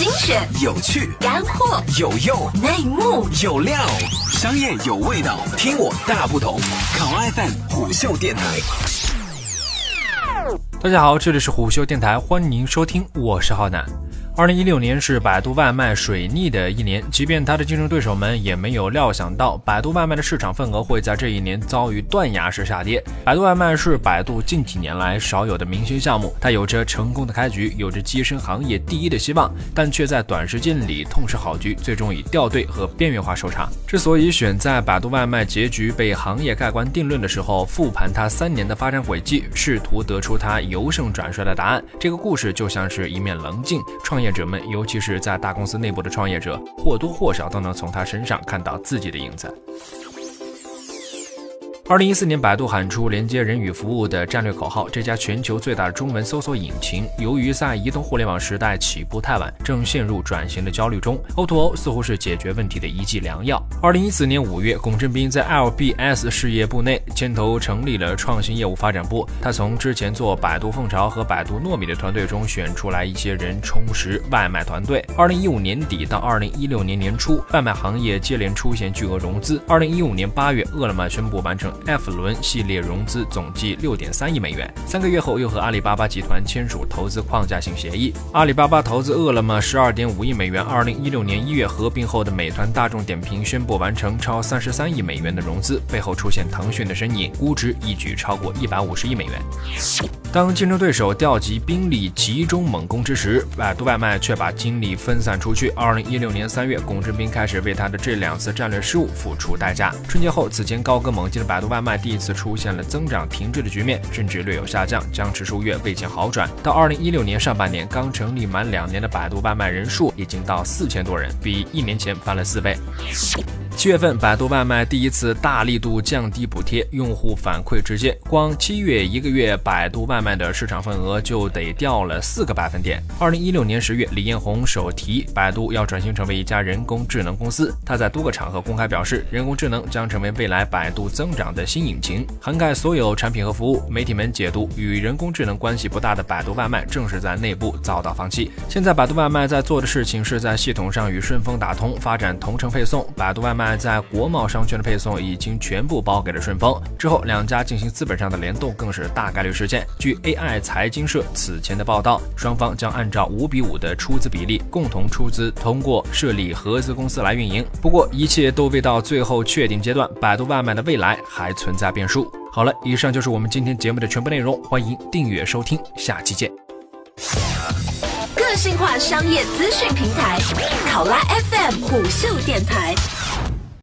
精选、有趣、干货、有用、内幕、有料，商业有味道，听我大不同。考 FM 虎嗅电台。大家好，这里是虎嗅电台，欢迎收听，我是浩南。二零一六年是百度外卖水逆的一年，即便它的竞争对手们也没有料想到，百度外卖的市场份额会在这一年遭遇断崖式下跌。百度外卖是百度近几年来少有的明星项目，它有着成功的开局，有着跻身行业第一的希望，但却在短时间里痛失好局，最终以掉队和边缘化收场。之所以选在百度外卖结局被行业盖棺定论的时候复盘它三年的发展轨迹，试图得出它由盛转衰的答案，这个故事就像是一面棱镜，创创业。者们，尤其是在大公司内部的创业者，或多或少都能从他身上看到自己的影子。二零一四年，百度喊出连接人与服务的战略口号。这家全球最大的中文搜索引擎，由于在移动互联网时代起步太晚，正陷入转型的焦虑中。O2O 似乎是解决问题的一剂良药。二零一四年五月，龚振斌在 LBS 事业部内牵头成立了创新业务发展部。他从之前做百度凤巢和百度糯米的团队中选出来一些人，充实外卖团队。二零一五年底到二零一六年年初，外卖行业接连出现巨额融资。二零一五年八月，饿了么宣布完成。F 轮系列融资总计六点三亿美元，三个月后又和阿里巴巴集团签署投资框架性协议。阿里巴巴投资饿了么十二点五亿美元。二零一六年一月合并后的美团、大众点评宣布完成超三十三亿美元的融资，背后出现腾讯的身影，估值一举超过一百五十亿美元。当竞争对手调集兵力集中猛攻之时，百度外卖却把精力分散出去。二零一六年三月，龚振斌开始为他的这两次战略失误付出代价。春节后，此前高歌猛进的百度外卖第一次出现了增长停滞的局面，甚至略有下降，僵持数月未见好转。到二零一六年上半年，刚成立满两年的百度外卖人数已经到四千多人，比一年前翻了四倍。七月份，百度外卖第一次大力度降低补贴，用户反馈直接，光七月一个月，百度外卖的市场份额就得掉了四个百分点。二零一六年十月，李彦宏手提百度要转型成为一家人工智能公司，他在多个场合公开表示，人工智能将成为未来百度增长的新引擎，涵盖所有产品和服务。媒体们解读，与人工智能关系不大的百度外卖，正是在内部遭到放弃。现在，百度外卖在做的事情是在系统上与顺丰打通，发展同城配送。百度外卖。在国贸商圈的配送已经全部包给了顺丰，之后两家进行资本上的联动更是大概率事件。据 AI 财经社此前的报道，双方将按照五比五的出资比例共同出资，通过设立合资公司来运营。不过一切都未到最后确定阶段，百度外卖的未来还存在变数。好了，以上就是我们今天节目的全部内容，欢迎订阅收听，下期见。个性化商业资讯平台，考拉 FM 虎嗅电台。